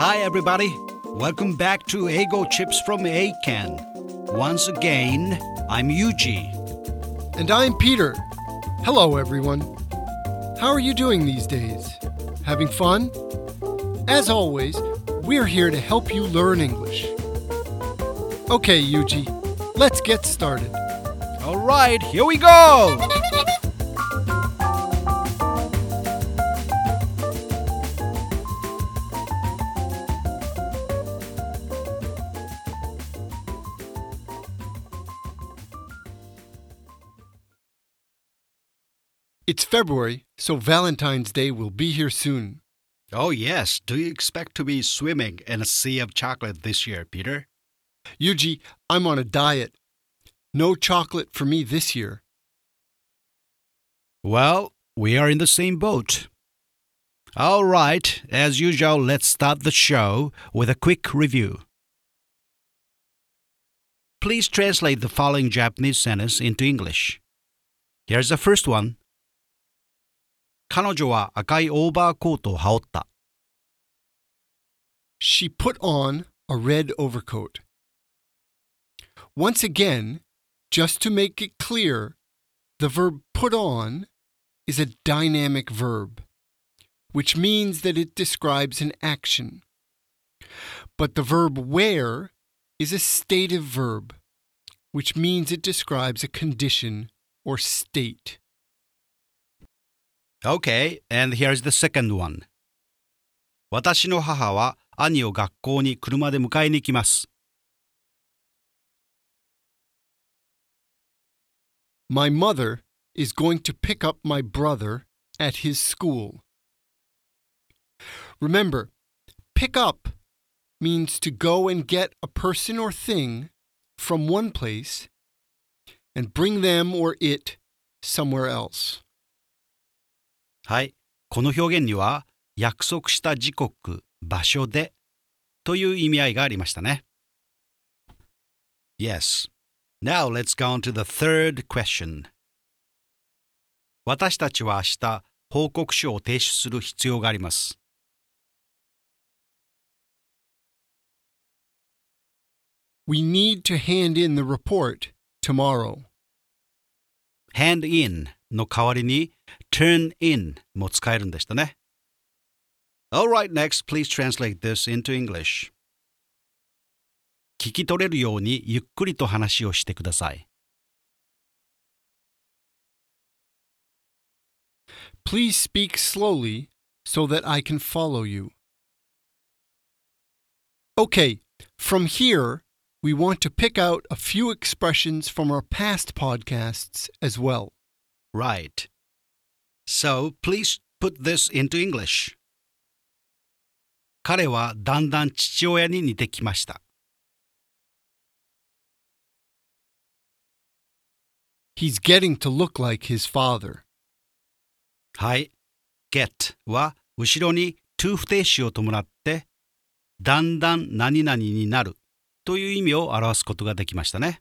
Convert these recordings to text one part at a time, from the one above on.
Hi, everybody. Welcome back to Eigo Chips from Eiken. Once again, I'm Yuji. And I'm Peter. Hello, everyone. How are you doing these days? Having fun? As always, we're here to help you learn English. Okay, Yuji, let's get started. All right, here we go. February, so Valentine's Day will be here soon. Oh, yes. Do you expect to be swimming in a sea of chocolate this year, Peter? Yuji, I'm on a diet. No chocolate for me this year. Well, we are in the same boat. All right, as usual, let's start the show with a quick review. Please translate the following Japanese sentence into English. Here's the first one. 彼女は赤いオーバーコートを羽織った。 She put on a red overcoat. Once again, just to make it clear, the verb put on is a dynamic verb, which means that it describes an action. But the verb wear is a stative verb, which means it describes a condition or state. Okay, and here's the second one. 私の母は兄を学校に車で迎えに行きます。 My mother is going to pick up my brother at his school. Remember, pick up means to go and get a person or thing from one place and bring them or it somewhere else. はい。この表現には、約束した時刻、場所でという意味合いがありましたね。Yes. Now let's go on to the third question. 私たちは明日、報告書を提出する必要があります。We need to hand in the report tomorrow. hand in の代わりに turn in も使えるんでしたね。Alright, next, please translate this into English. 聞き取れるようにゆっくりと話をしてください。 Please speak slowly so that I can follow you. Okay, from here, we want to pick out a few expressions from our past podcasts as well. Right. So, please put this into English. 彼はだんだん父親に似てきました。He's getting to look like his father. はい。get は後ろに to 不定詞を伴ってだんだん何々になるという意味を表すことができましたね。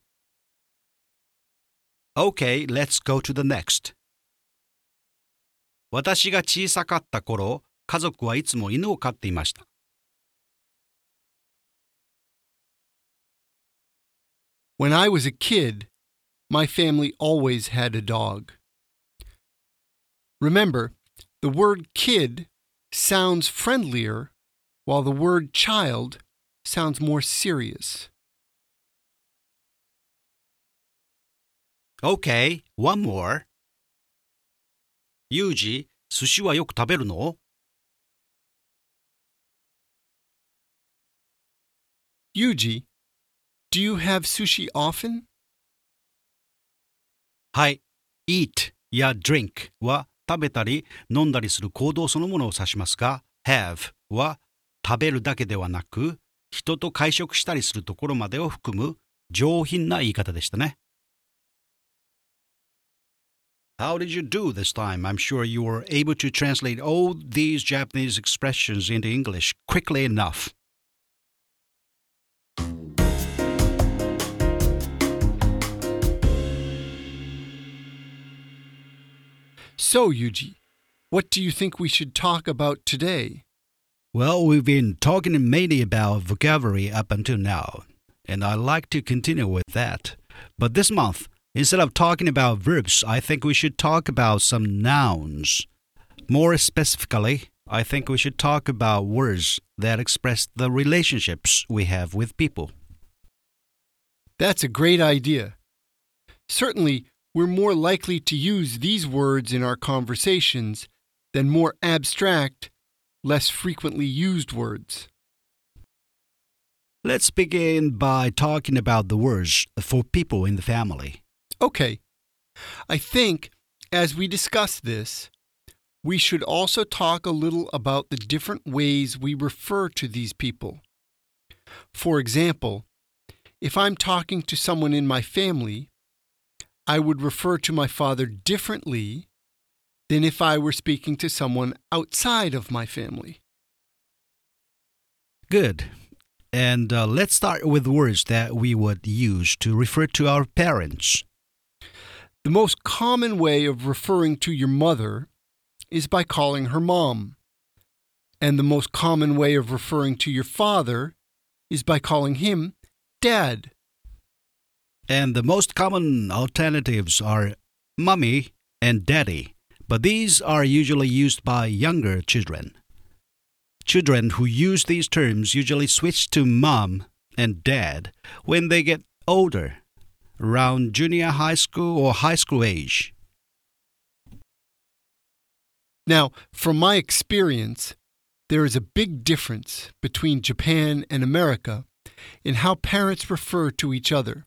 Okay, let's go to the next. 私が小さかった頃、家族はいつも犬を飼っていました。 When I was a kid, my family always had a dog. Remember, the word kid sounds friendlier, while the word child sounds more serious. Okay, one more. ユージ、寿司はよく食べるの Yuji, do you have sushi often? はい。eat や drink は食べたり飲んだりする行動そのものを指しますが、have は食べるだけではなく、人と会食したりするところまでを含む上品な言い方でしたね。How did you do this time? I'm sure you were able to translate all these Japanese expressions into English quickly enough. So, Yuji, what do you think we should talk about today? Well, we've been talking mainly about vocabulary up until now, and I'd like to continue with that. But this month, instead of talking about verbs, I think we should talk about some nouns. More specifically, I think we should talk about words that express the relationships we have with people. That's a great idea. Certainly, we're more likely to use these words in our conversations than more abstract, less frequently used words. Let's begin by talking about the words for people in the family. Okay. I think as we discuss this, we should also talk a little about the different ways we refer to these people. For example, if I'm talking to someone in my family, I would refer to my father differently than if I were speaking to someone outside of my family. Good. And uh, let's start with words that we would use to refer to our parents. The most common way of referring to your mother is by calling her mom. And the most common way of referring to your father is by calling him dad. And the most common alternatives are mummy and daddy, but these are usually used by younger children. Children who use these terms usually switch to mom and dad when they get older, around junior high school or high school age. Now, from my experience, there is a big difference between Japan and America in how parents refer to each other.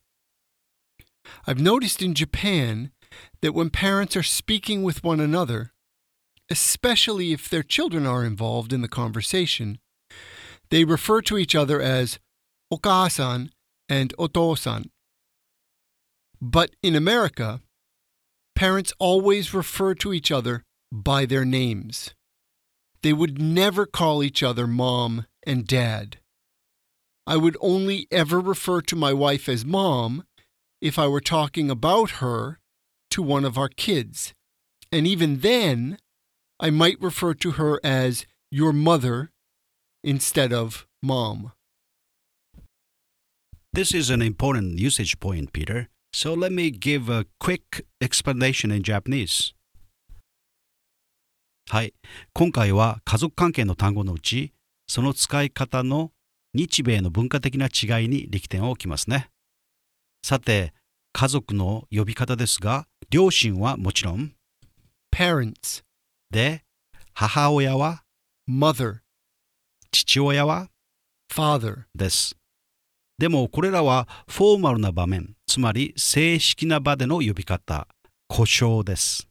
I've noticed in Japan that when parents are speaking with one another, especially if their children are involved in the conversation, they refer to each other as okasan and otosan. But in America, parents always refer to each other by their names. They would never call each other mom and dad. I would only ever refer to my wife as mom if I were talking about her to one of our kids. And even then, I might refer to her as your mother instead of mom. This is an important usage point, Peter. So let me give a quick explanation in Japanese. はい。今回は家族関係の単語のうち、その使い方の日米の文化的な違いに力点を置きますね。さて、家族の呼び方ですが、両親はもちろん、Parents, で、母親は、mother, 父親は father. です。でもこれらはフォーマルな場面、つまり正式な場での呼び方、故障です。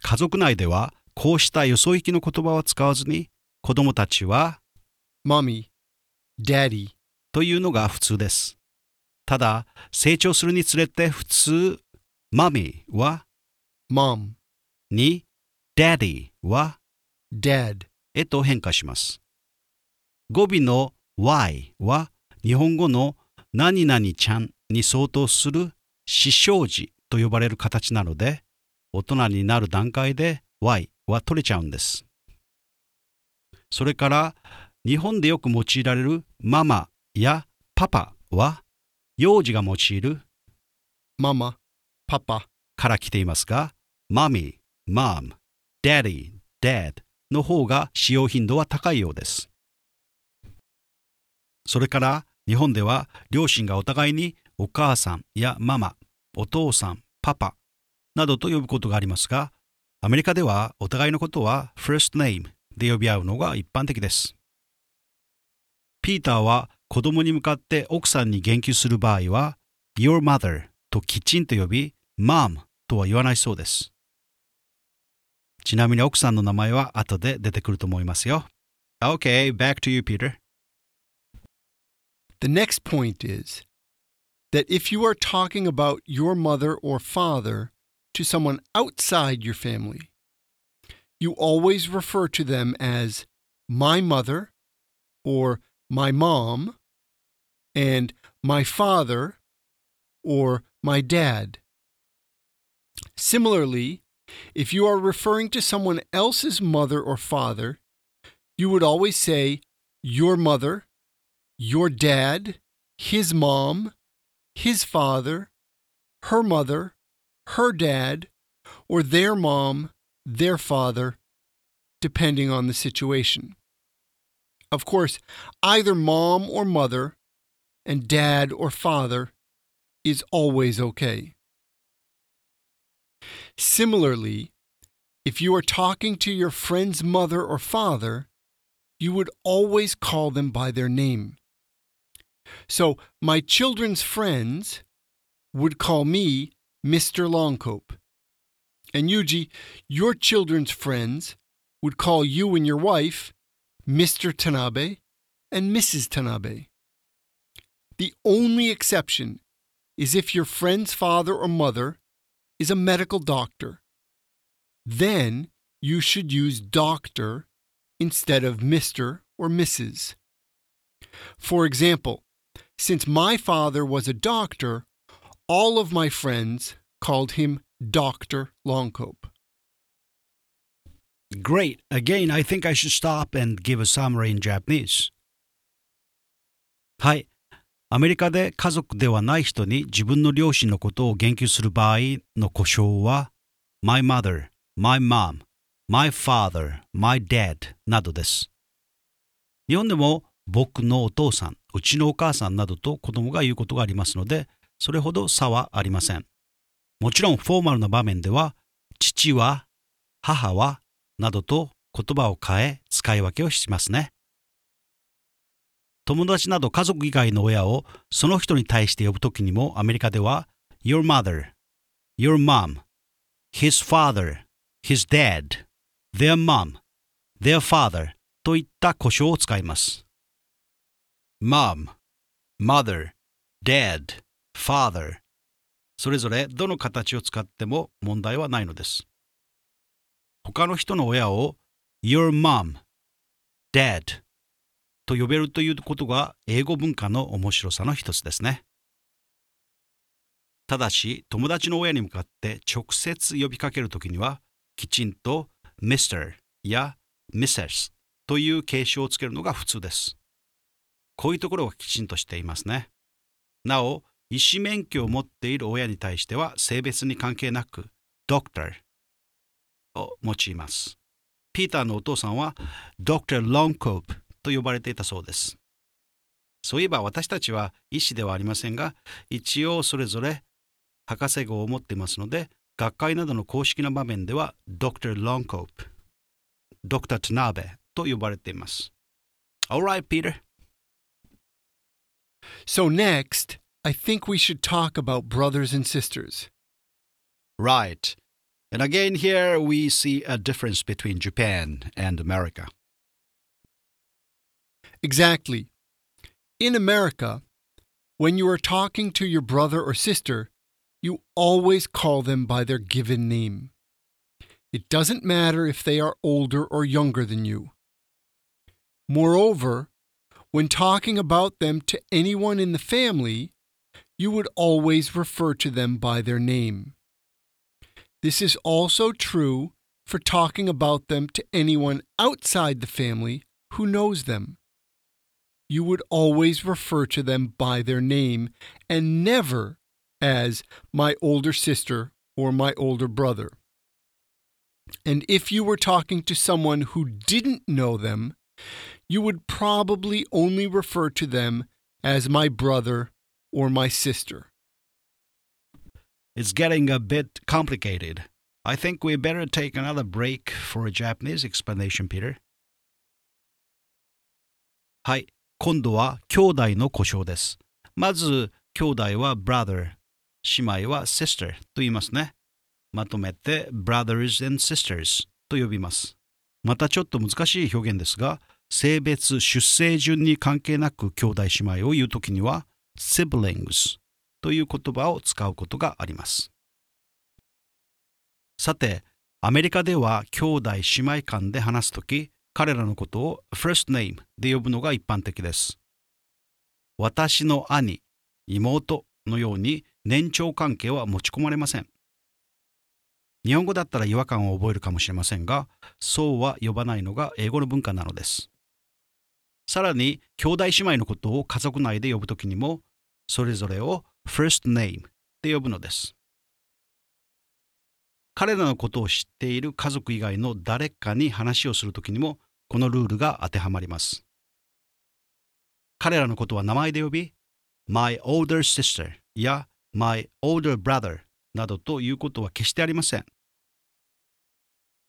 家族内ではこうしたよそ行きの言葉を使わずに子供たちは mommy, daddy, というのが普通です。ただ成長するにつれて普通、マミーは mom, に、ダディは dad. へと変化します。語尾の y は日本語の何々ちゃんに相当する死生児と呼ばれる形なので、大人になる段階で y は取れちゃうんです。それから日本でよく用いられるママやパパは幼児が用いる mama, papa. から来ていますが、マミー、マム、ダディ、ダッの方が使用頻度は高いようです。それから日本では両親がお互いにお母さんやママ、お父さん、パパなどと呼ぶことがありますが、アメリカではお互いのことは first name で呼び合うのが一般的です。ピーターは子供に向かって奥さんに言及する場合は Your mother ときちんと呼び Mom とは言わないそうです。ちなみに奥さんの名前は後で出てくると思いますよ。Okay, back to you, Peter. The next point is that if you are talking about your mother or father to someone outside your family, you always refer to them as my mother or my mom and my father or my dad. Similarly, if you are referring to someone else's mother or father, you would always say your mother, your dad, his mom, his father, her mother, her dad, or their mom, their father, depending on the situation. Of course, either mom or mother and dad or father is always okay. Similarly, if you are talking to your friend's mother or father, you would always call them by their name. So, my children's friends would call me Mr. Longcope. And Yuji, your children's friends would call you and your wife Mr. Tanabe and Mrs. Tanabe. The only exception is if your friend's father or mother is a medical doctor. Then you should use doctor instead of Mr. or Mrs. For example, since my father was a doctor, all of my friends called him Dr. Longcope. Great. Again, I think I should stop and give a summary in Japanese. はい。アメリカで家族ではない人に自分の両親のことを言及する場合の呼称は my mother, my mom, my father, my dad などです。日本でも僕のお父さん、うちのお母さんなどと子供が言うことがありますので、それほど差はありません。もちろんフォーマルな場面では、父は、母は、などと言葉を変え使い分けをしますね。友達など家族以外の親をその人に対して呼ぶときにもアメリカでは Your mother, Your mom, His father, His dad, Their mom, Their father といった故障を使います。Mom, Mother, Dad, Father それぞれどの形を使っても問題はないのです。他の人の親を Your mom, Dad と呼べるということが英語文化の面白さの一つですね。ただし、友達の親に向かって直接呼びかけるときには、きちんと Mr. や Mrs. という形称をつけるのが普通です。こういうところがきちんとしていますね。なお、医師免許を持っている親に対しては性別に関係なく Doctor を用います。ピーターのお父さんは Dr. Longcope と呼ばれていたそうです。そういえば私たちは医師ではありませんが、一応それぞれ博士号を持っていますので、学会などの公式な場面では Dr. Longcope、Dr. Tanabe と呼ばれています。Alright, Peter. So next, I think we should talk about brothers and sisters. Right. And again, here we see a difference between Japan and America. Exactly. In America, when you are talking to your brother or sister, you always call them by their given name. It doesn't matter if they are older or younger than you. Moreover, when talking about them to anyone in the family, you would always refer to them by their name. This is also true for talking about them to anyone outside the family who knows them you would always refer to them by their name and never as my older sister or my older brother. And if you were talking to someone who didn't know them, you would probably only refer to them as my brother or my sister. It's getting a bit complicated. I think we better take another break for a Japanese explanation, Peter. はい、今度は兄弟の呼称です。まず、兄弟は brother、姉妹は sister と言いますね。まとめて brothers and sisters と呼びます。またちょっと難しい表現ですが、性別、出生順に関係なく兄弟姉妹を言うときには siblings という言葉を使うことがあります。さて、アメリカでは兄弟姉妹間で話すとき、彼らのことを first name で呼ぶのが一般的です。私の兄、妹のように年長関係は持ち込まれません。日本語だったら違和感を覚えるかもしれませんが、そうは呼ばないのが英語の文化なのです。さらに、兄弟姉妹のことを家族内で呼ぶときにも、それぞれを first name で呼ぶのです。彼らのことを知っている家族以外の誰かに話をするときにも、このルールが当てはまります。彼らのことは名前で呼び、my older sister や my older brother などということは決してありません。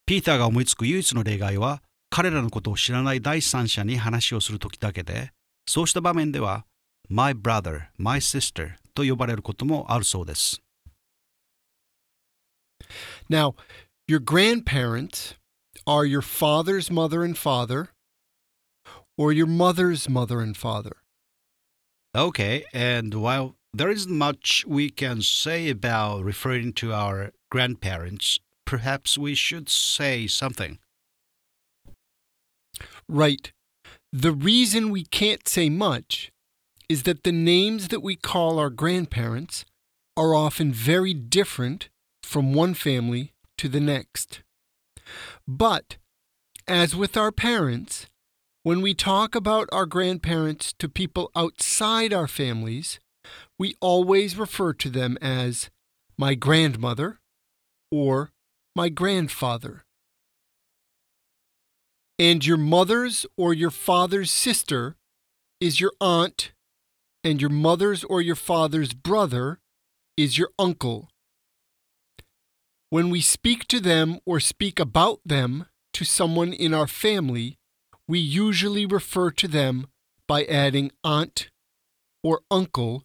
ピーターが思いつく唯一の例外は、彼らのことを知らない第三者に話をするときだけで、そうした場面では、my brother, my sister と呼ばれることもあるそうです。Now, your grandparents are your father's mother and father, or your mother's mother and father. Okay, and while there isn't much we can say about referring to our grandparents, perhaps we should say something. Right. The reason we can't say much is that the names that we call our grandparents are often very different from one family to the next. But, as with our parents, when we talk about our grandparents to people outside our families, we always refer to them as my grandmother or my grandfather. And your mother's or your father's sister is your aunt, and your mother's or your father's brother is your uncle. When we speak to them or speak about them to someone in our family, we usually refer to them by adding aunt or uncle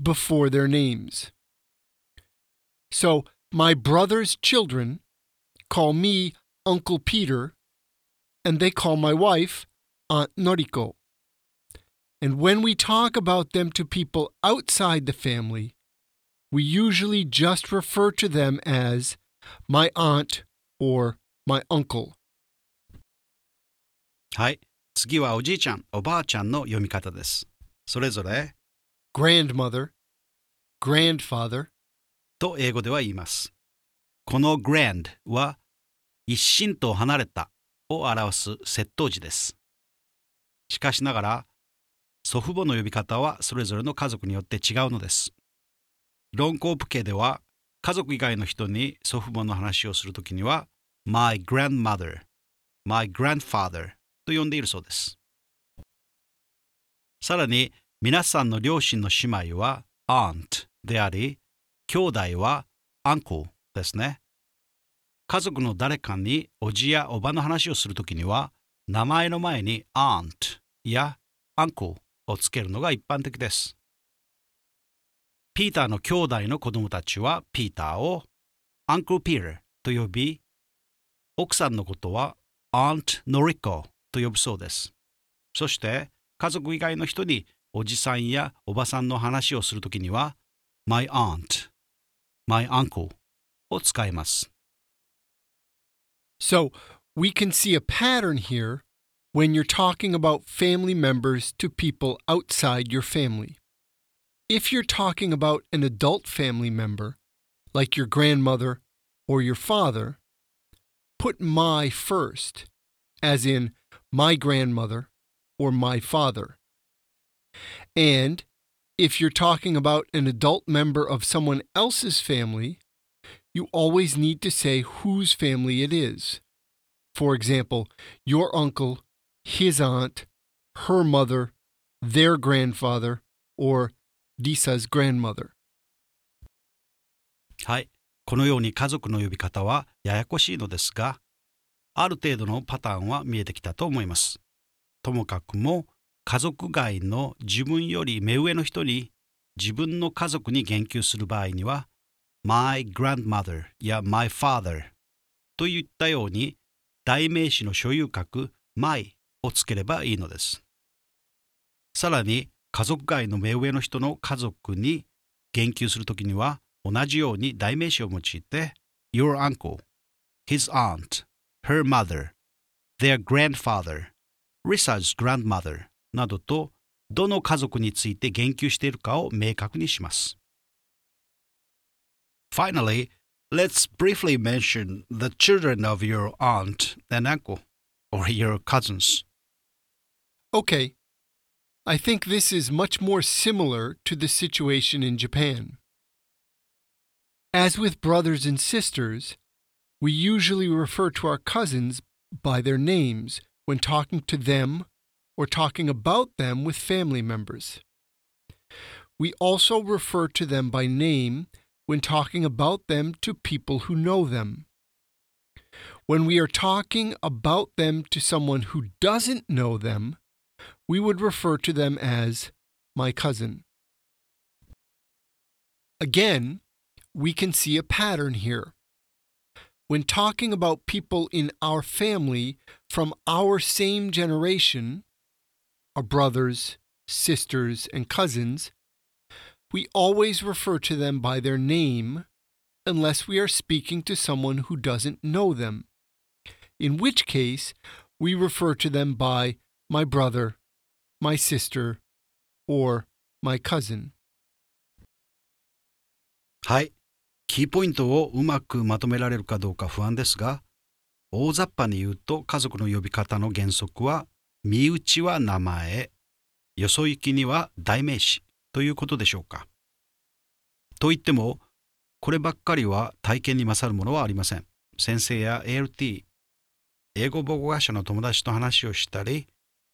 before their names. So, my brother's children call me Uncle Peter, and they call my wife Aunt Noriko. And when we talk about them to people outside the family, we usually just refer to them as my aunt or my uncle. はい。次はおじいちゃん、おばあちゃんの読み方です。それぞれ grandmother, grandfather と英語では言います。この grand は一心と離れた を表す窃盗時です。しかしながら、祖父母の呼び方はそれぞれの家族によって違うのです。ロンコープ家では家族以外の人に祖父母の話をするときには my grandmother, my grandfather と呼んでいるそうです。さらに皆さんの両親の姉妹は aunt であり、兄弟は uncle ですね。家族の誰かにおじやおばの話をするときには、名前の前に aunt や uncle をつけるのが一般的です。ピーターの兄弟の子供たちはピーターを Uncle Peter と呼び、奥さんのことは Aunt Noriko と呼ぶそうです。そして家族以外の人におじさんやおばさんの話をするときには my aunt, my uncle を使います。So, we can see a pattern here when you're talking about family members to people outside your family. If you're talking about an adult family member, like your grandmother or your father, put my first, as in my grandmother or my father. And if you're talking about an adult member of someone else's family, you always need to say whose family it is. For example, your uncle, his aunt, her mother, their grandfather, or Lisa's grandmother. はい。このように家族の呼び方はややこしいのですが、ある程度のパターンは見えてきたと思います。ともかくも家族外の自分より目上の人に自分の家族に言及する場合には my grandmother や my father といったように代名詞の所有格 my をつければいいのです。さらに家族外の目上の人の家族に言及するときには同じように代名詞を用いて your uncle, his aunt, her mother, their grandfather, Risa's grandmother などとどの家族について言及しているかを明確にします。Finally, let's briefly mention the children of your aunt and uncle or your cousins. Okay. I think this is much more similar to the situation in Japan. As with brothers and sisters, we usually refer to our cousins by their names when talking to them or talking about them with family members. We also refer to them by name when talking about them to people who know them. When we are talking about them to someone who doesn't know them, we would refer to them as my cousin. Again, we can see a pattern here. When talking about people in our family from our same generation, our brothers, sisters, and cousins, we always refer to them by their name unless we are speaking to someone who doesn't know them, in which case we refer to them by my brother, my sister, or my cousin. はい。キーポイントをうまくまとめられるかどうか不安ですが、大雑把に言うと家族の呼び方の原則は、身内は名前、よそ行きには代名詞ということでしょうか。と言っても、こればっかりは体験に勝るものはありません。先生や ALT、英語母語学者の友達と話をしたり、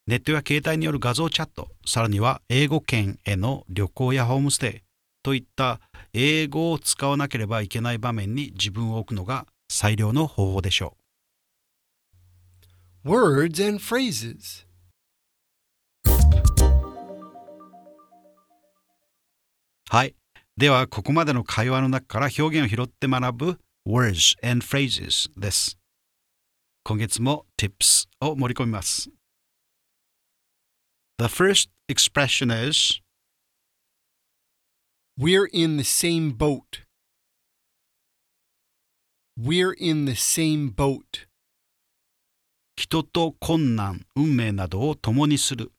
ネットや携帯による画像チャット、さらには英語圏への旅行やホームステイといった英語を使わなければいけない場面に自分を置くのが最良の方法でしょう Words and phrases. はい。では、ここまでの会話の中から表現を拾って学ぶ words and phrases です。今月も tips を盛り込みます。The first expression is We're in the same boat. We're in the same boat. 人と困難、運命などを共にする。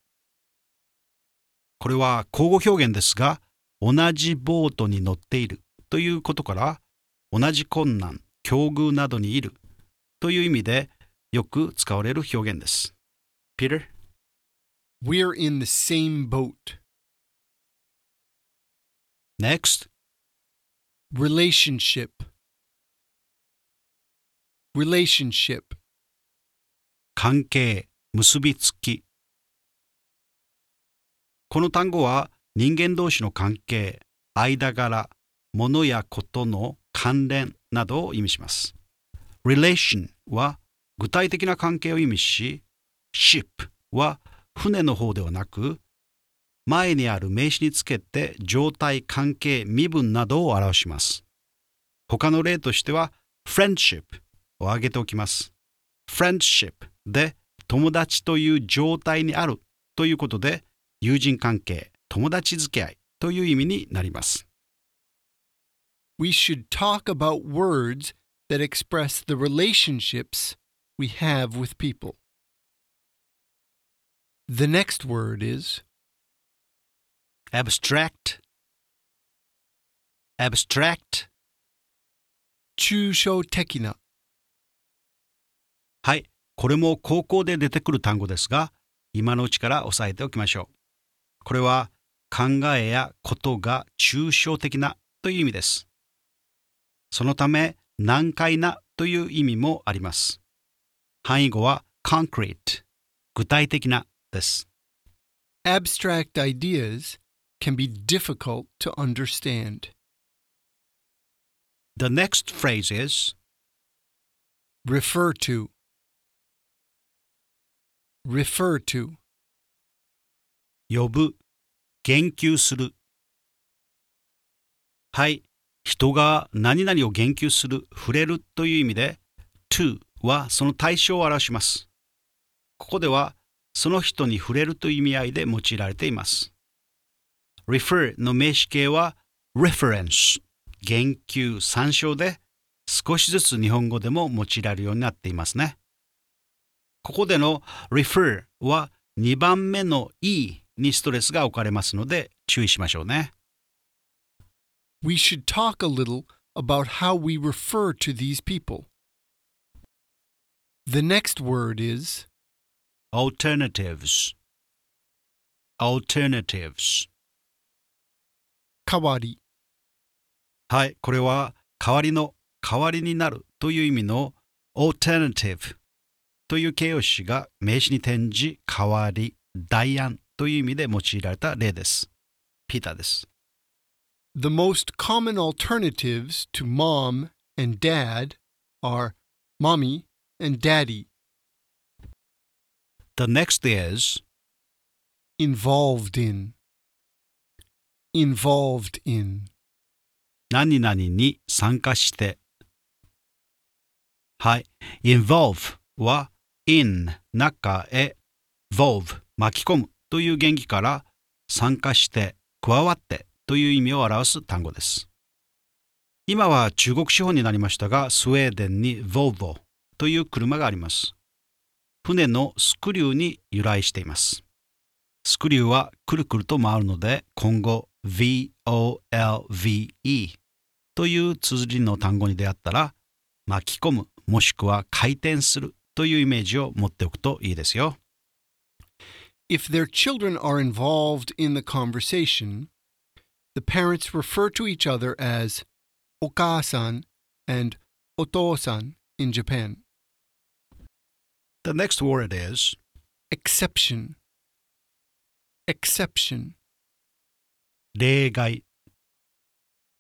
これは口語表現ですが、同じボートに乗っているということから、同じ困難、境遇などにいるという意味でよく使われる表現です。Peter? We're in the same boat. Next, Relationship. Relationship. 関係、結びつき。この単語は人間同士の関係、間柄、物やことの関連などを意味します。relation は具体的な関係を意味し、ship は船の方ではなく、前にある名詞につけて状態、関係、身分などを表します。他の例としては、friendship を挙げておきます。friendship で友達という状態にあるということで友人関係、友達付き合いという意味になります。We should talk about words that express the relationships we have with people. The next word is abstract abstract 抽象的な。はい、これも高校で出てくる単語ですが、今のうちから押さえておきましょう。これは考えやことが抽象的なという意味です。そのため難解なという意味もあります。範囲語は concrete 具体的なです。Abstract ideas can be difficult to understand. The next phrase is Refer to. Refer to. 呼ぶ、言及する。はい、人が何々を言及する、触れるという意味で、to はその対象を表します。ここでは、その人に触れるという意味合いで用いられています。refer の名詞形は reference、言及、参照で、少しずつ日本語でも用いられるようになっていますね。ここでの refer は2番目の e にストレスが置かれますので注意しましょうね。We should talk a little about how we refer to these people. The next word is alternatives, alternatives. 代わり。はい、これは代わりの代わりになるという意味の alternative という形容詞が名詞に転じ代わり、代案という意味で用いられた例です。ピーターです。The most common alternatives to mom and dad are mommy and daddy. The next is Involved in. Involved in. 何々に参加して。はい。involve は in 中へ volve 巻き込むという原義から参加して加わってという意味を表す単語です。今は中国資本になりましたがスウェーデンに Volvo という車があります。船のスクリューに由来しています。スクリューはくるくると回るので今後 VOLVE という綴りの単語に出会ったら巻き込むもしくは回転するというイメージを持っておくといいですよ。If their children are involved in the conversation, the parents refer to each other as oka-san and oto-san in Japan. The next word is Exception. Exception. 例外。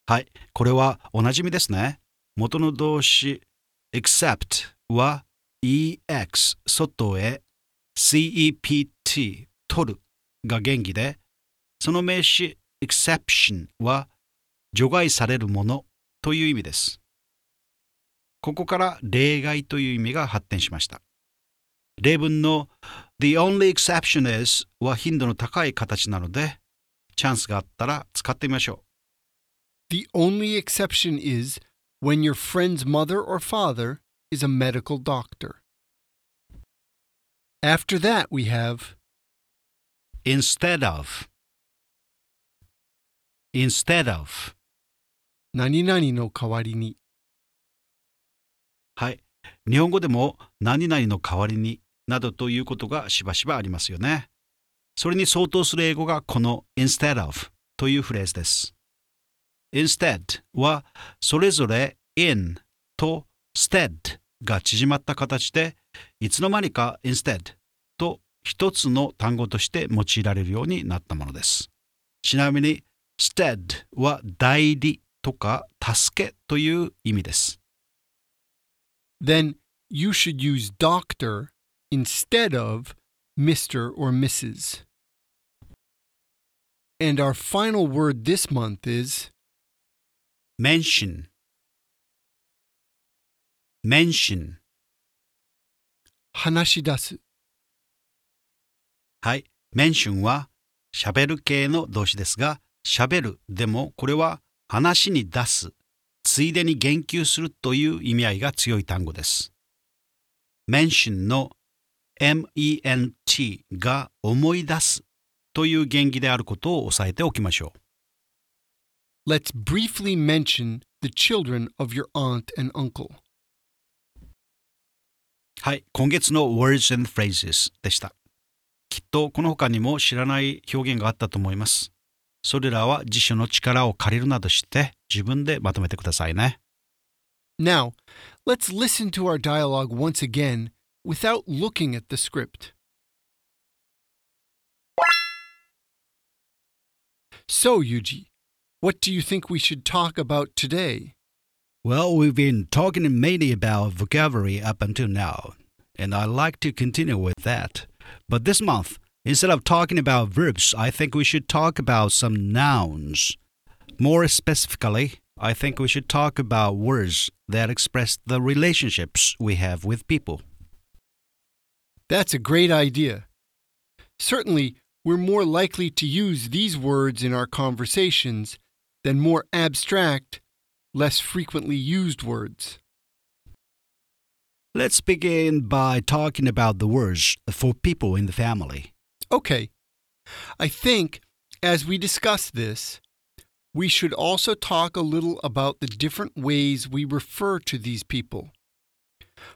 はい、これはおなじみですね。元の動詞 except は ex 外へ cept 取るが原義で、その名詞 exception は除外されるものという意味です。ここから例外という意味が発展しました。例文の The only exception is は頻度の高い形なので、チャンスがあったら使ってみましょう。The only exception is when your friend's mother or father is a medical doctor. After that, we have instead of. Instead of. 何々の代わりに。はい。日本語でも何々の代わりになどということがしばしばありますよね。それに相当する英語がこの instead of というフレーズです。instead はそれぞれ in と stead が縮まった形でいつの間にか instead と一つの単語として用いられるようになったものですちなみに stead は代理とか助けという意味です Then you should use doctor instead of Mr. or Mrs. And our final word this month is mention mention 話し出す。はい。mention は喋る系の動詞ですが、喋るでもこれは話に出す、ついでに言及するという意味合いが強い単語です。mention の ment が思い出すという原義であることを押さえておきましょう。Let's briefly mention the children of your aunt and uncle. はい、今月の Words and Phrases でした。きっとこの他にも知らない表現があったと思います。それらは辞書の力を借りるなどして自分でまとめてくださいね。Now, let's listen to our dialogue once again without looking at the script. So, Yuji, what do you think we should talk about today? Well, we've been talking mainly about vocabulary up until now, and I'd like to continue with that. But this month, instead of talking about verbs, I think we should talk about some nouns. More specifically, I think we should talk about words that express the relationships we have with people. That's a great idea. Certainly, we're more likely to use these words in our conversations than more abstract, less frequently used words. Let's begin by talking about the words for people in the family. Okay. I think, as we discuss this, we should also talk a little about the different ways we refer to these people.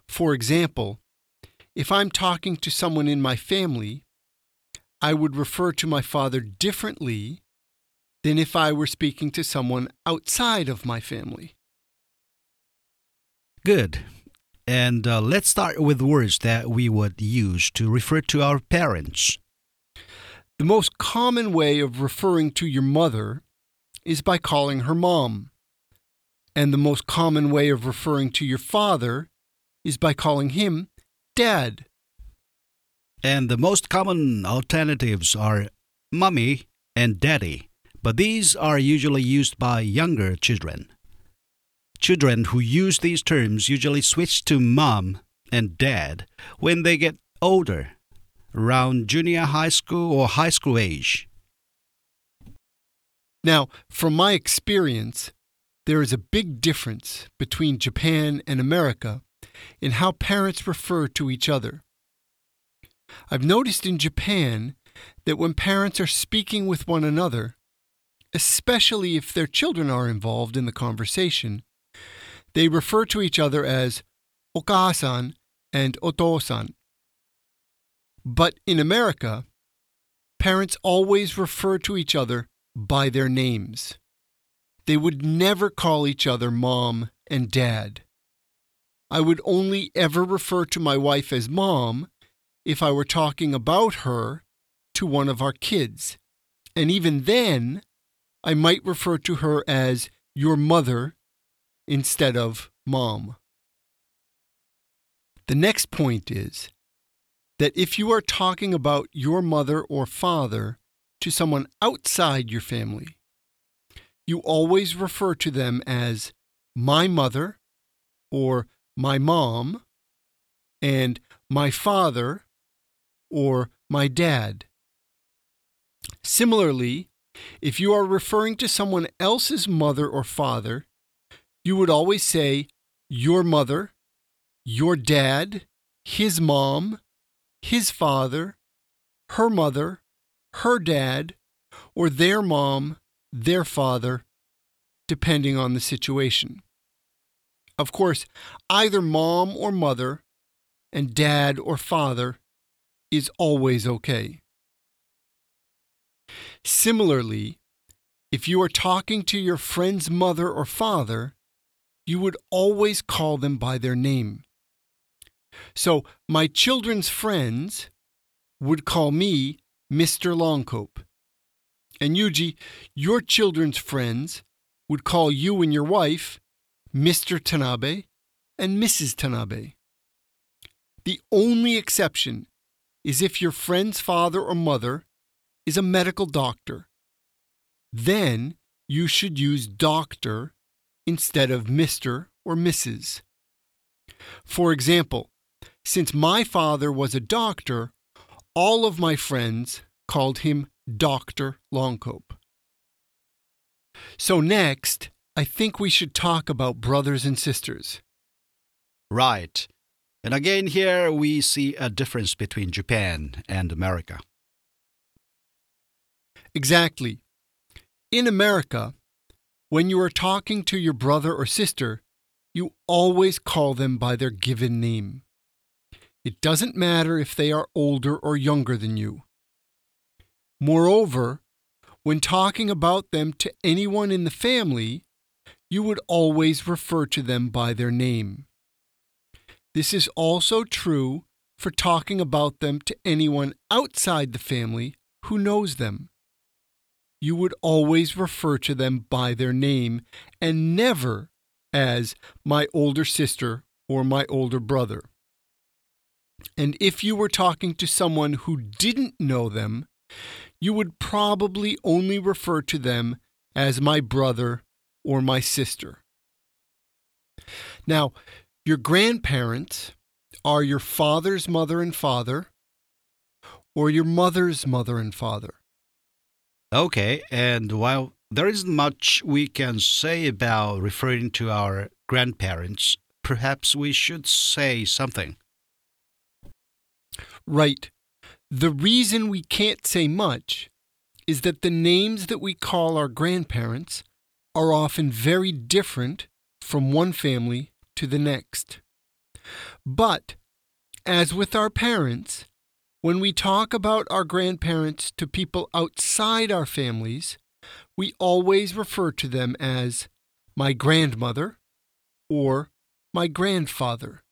For example, if I'm talking to someone in my family, I would refer to my father differently than if I were speaking to someone outside of my family. Good. And uh, let's start with words that we would use to refer to our parents. The most common way of referring to your mother is by calling her mom. And the most common way of referring to your father is by calling him dad. And the most common alternatives are mummy and daddy, but these are usually used by younger children. Children who use these terms usually switch to mom and dad when they get older, around junior high school or high school age. Now, from my experience, there is a big difference between Japan and America in how parents refer to each other. I've noticed in Japan that when parents are speaking with one another, especially if their children are involved in the conversation, they refer to each other as okasan and otosan. But in America, parents always refer to each other by their names. They would never call each other mom and dad. I would only ever refer to my wife as mom if I were talking about her to one of our kids. And even then, I might refer to her as your mother instead of mom. The next point is that if you are talking about your mother or father to someone outside your family, you always refer to them as my mother or my mom and my father or my dad. Similarly, if you are referring to someone else's mother or father, you would always say your mother, your dad, his mom, his father, her mother, her dad, or their mom, their father, depending on the situation. Of course, either mom or mother and dad or father is always okay. Similarly, if you are talking to your friend's mother or father, you would always call them by their name. So, my children's friends would call me Mr. Longcope. And Yuji, your children's friends would call you and your wife Mr. Tanabe and Mrs. Tanabe. The only exception is if your friend's father or mother is a medical doctor. Then you should use doctor instead of Mr. or Mrs. For example, since my father was a doctor, all of my friends called him Dr. Longcope. So, next, I think we should talk about brothers and sisters. Right. And again, here we see a difference between Japan and America. Exactly. In America, when you are talking to your brother or sister, you always call them by their given name. It doesn't matter if they are older or younger than you. Moreover, when talking about them to anyone in the family, you would always refer to them by their name. This is also true for talking about them to anyone outside the family who knows them. You would always refer to them by their name and never as my older sister or my older brother. And if you were talking to someone who didn't know them, you would probably only refer to them as my brother or my sister. Now, your grandparents are your father's mother and father or your mother's mother and father. Okay, and while there isn't much we can say about referring to our grandparents, perhaps we should say something. Right. The reason we can't say much is that the names that we call our grandparents are often very different from one family to the next. But, as with our parents, when we talk about our grandparents to people outside our families, we always refer to them as my grandmother or my grandfather.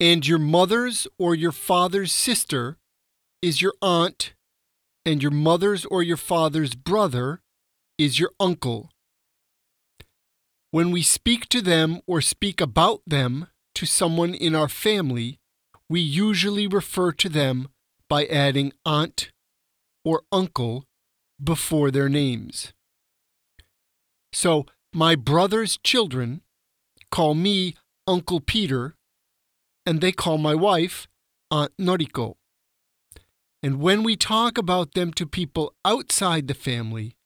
And your mother's or your father's sister is your aunt, and your mother's or your father's brother is your uncle. When we speak to them or speak about them to someone in our family, we usually refer to them by adding aunt or uncle before their names. So, my brother's children call me Uncle Peter, and they call my wife Aunt Noriko. And when we talk about them to people outside the family,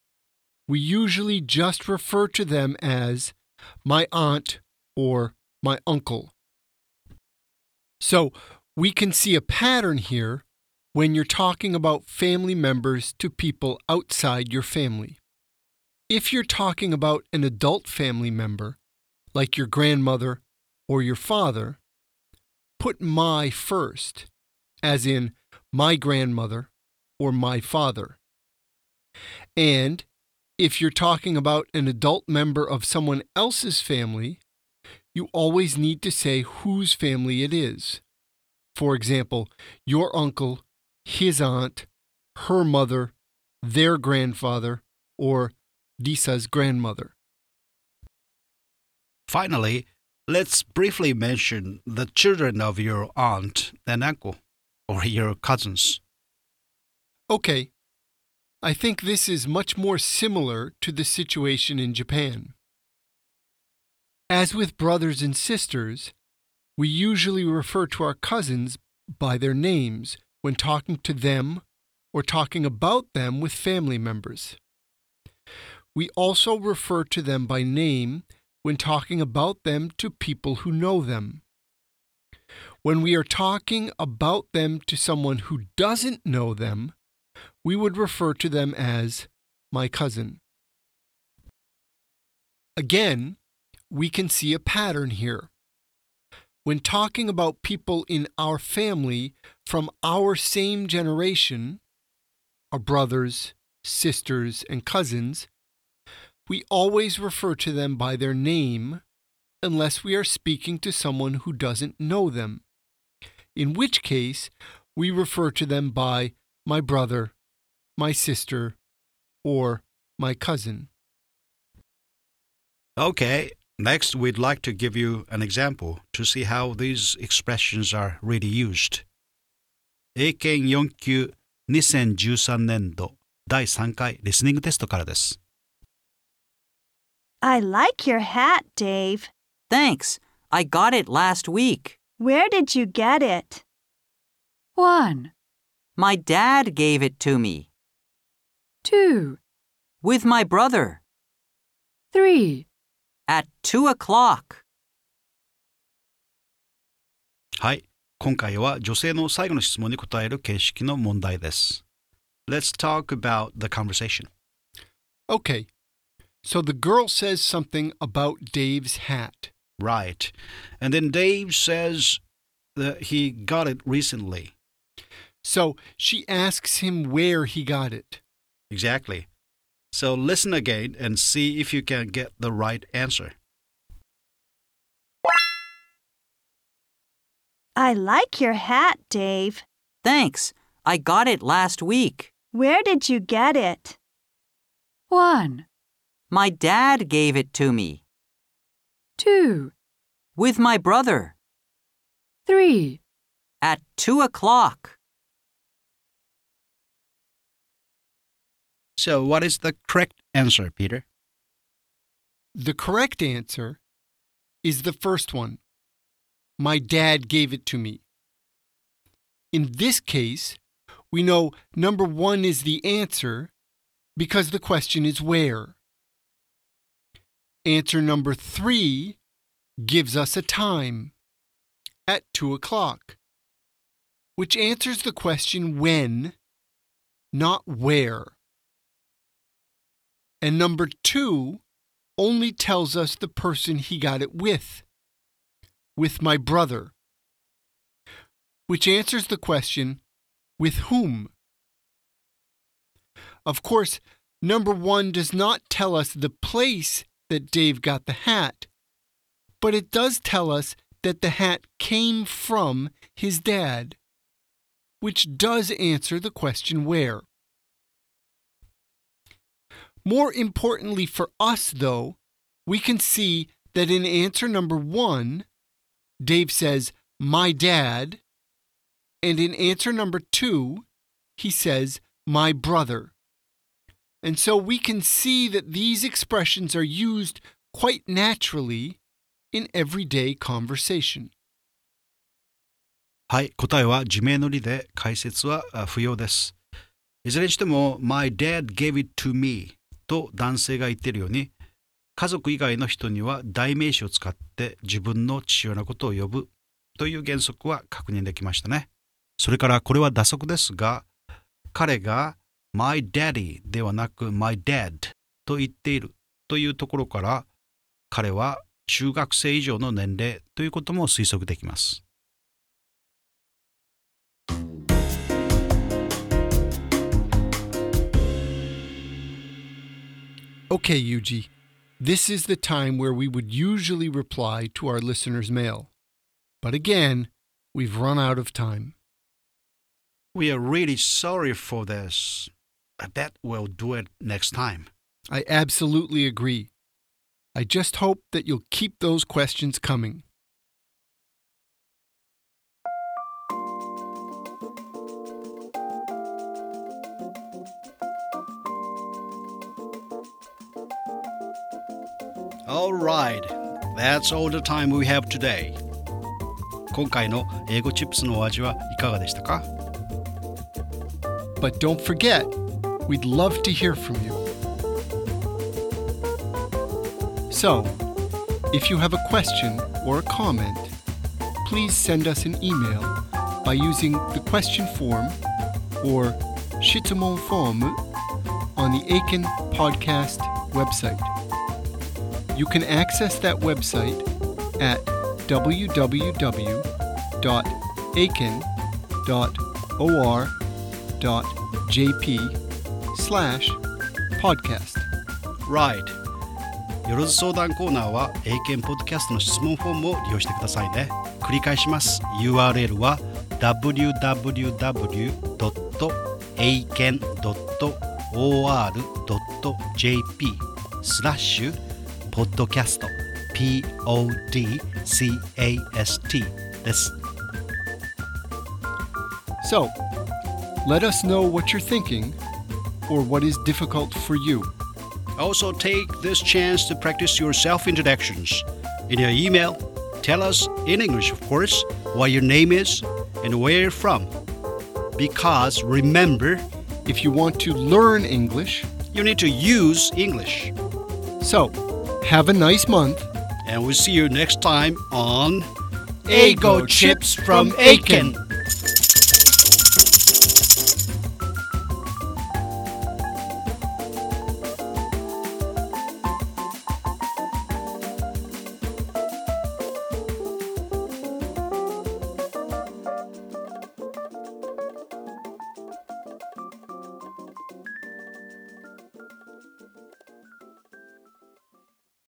we usually just refer to them as my aunt or my uncle. So we can see a pattern here when you're talking about family members to people outside your family. If you're talking about an adult family member, like your grandmother or your father, put my first, as in my grandmother or my father. And if you're talking about an adult member of someone else's family, you always need to say whose family it is. For example, your uncle, his aunt, her mother, their grandfather, or Lisa's grandmother. Finally, let's briefly mention the children of your aunt and uncle, or your cousins. Okay, I think this is much more similar to the situation in Japan. As with brothers and sisters, we usually refer to our cousins by their names when talking to them or talking about them with family members. We also refer to them by name when talking about them to people who know them. When we are talking about them to someone who doesn't know them, we would refer to them as my cousin. Again, we can see a pattern here. When talking about people in our family from our same generation, our brothers, sisters, and cousins, we always refer to them by their name unless we are speaking to someone who doesn't know them, in which case we refer to them by my brother, my sister, or my cousin. Okay, next we'd like to give you an example to see how these expressions are really used. 英検4級2013年度第3回リスニングテストからです。 I like your hat, Dave. Thanks. I got it last week. Where did you get it? 1, My dad gave it to me. 2, With my brother. 3, At 2 o'clock. はい、今回は女性の最後の質問に答える形式の問題です。Let's talk about the conversation. Okay, so the girl says something about Dave's hat. Right. And then Dave says that he got it recently. So she asks him where he got it. Exactly. So listen again and see if you can get the right answer. I like your hat, Dave. Thanks. I got it last week. Where did you get it? 1, My dad gave it to me. 2, With my brother. 3, At 2 o'clock. So what is the correct answer, Peter? The correct answer is the first one. My dad gave it to me. In this case, we know number one is the answer because the question is where. Answer number three gives us a time at 2 o'clock, which answers the question when not where. And number two only tells us the person he got it with. With my brother. Which answers the question, with whom? Of course, number one does not tell us the place that Dave got the hat, but it does tell us that the hat came from his dad, which does answer the question where. More importantly for us, though, we can see that in answer number one, Dave says, My dad, and in answer number two, he says, My brother. And so we can see that these expressions are used quite naturally in everyday conversation. はい、答えは地名のりで解説はあ不要です。いずれにしても、My dad gave it to me と男性が言っているように、家族以外の人には代名詞を使って自分の父親のことを呼ぶという原則は確認できましたね。それからこれは打足ですが、彼が My daddy ではなく My dad と言っているというところから、彼は中学生以上の年齢ということも推測できます。Okay, Yuji, this is the time where we would usually reply to our listeners' mail. But again, we've run out of time. We are really sorry for this. I bet we'll do it next time. I absolutely agree. I just hope that you'll keep those questions coming. All right. That's all the time we have today. 今回の英語チップスのお味はいかがでしたか But don't forget, we'd love to hear from you. So, if you have a question or a comment, please send us an email by using the question form or Shitamon form on the Eiken Podcast website. You can access that website at www.aiken.or.jp slash podcast. Right. よろず相談コーナーは英検ポッドキャストの質問フォームを利用してくださいね。繰り返します。URL は www.aiken.or.jp スラッシュ podcast P-O-D-C-A-S-T です So, let us know what you're thinking or what is difficult for you. Also, take this chance to practice your self introductions. In your email, tell us in English, of course, what your name is and where you're from. Because remember, if you want to learn English, you need to use English. So, have a nice month. And we'll see you next time on Eigo Chips from Eiken.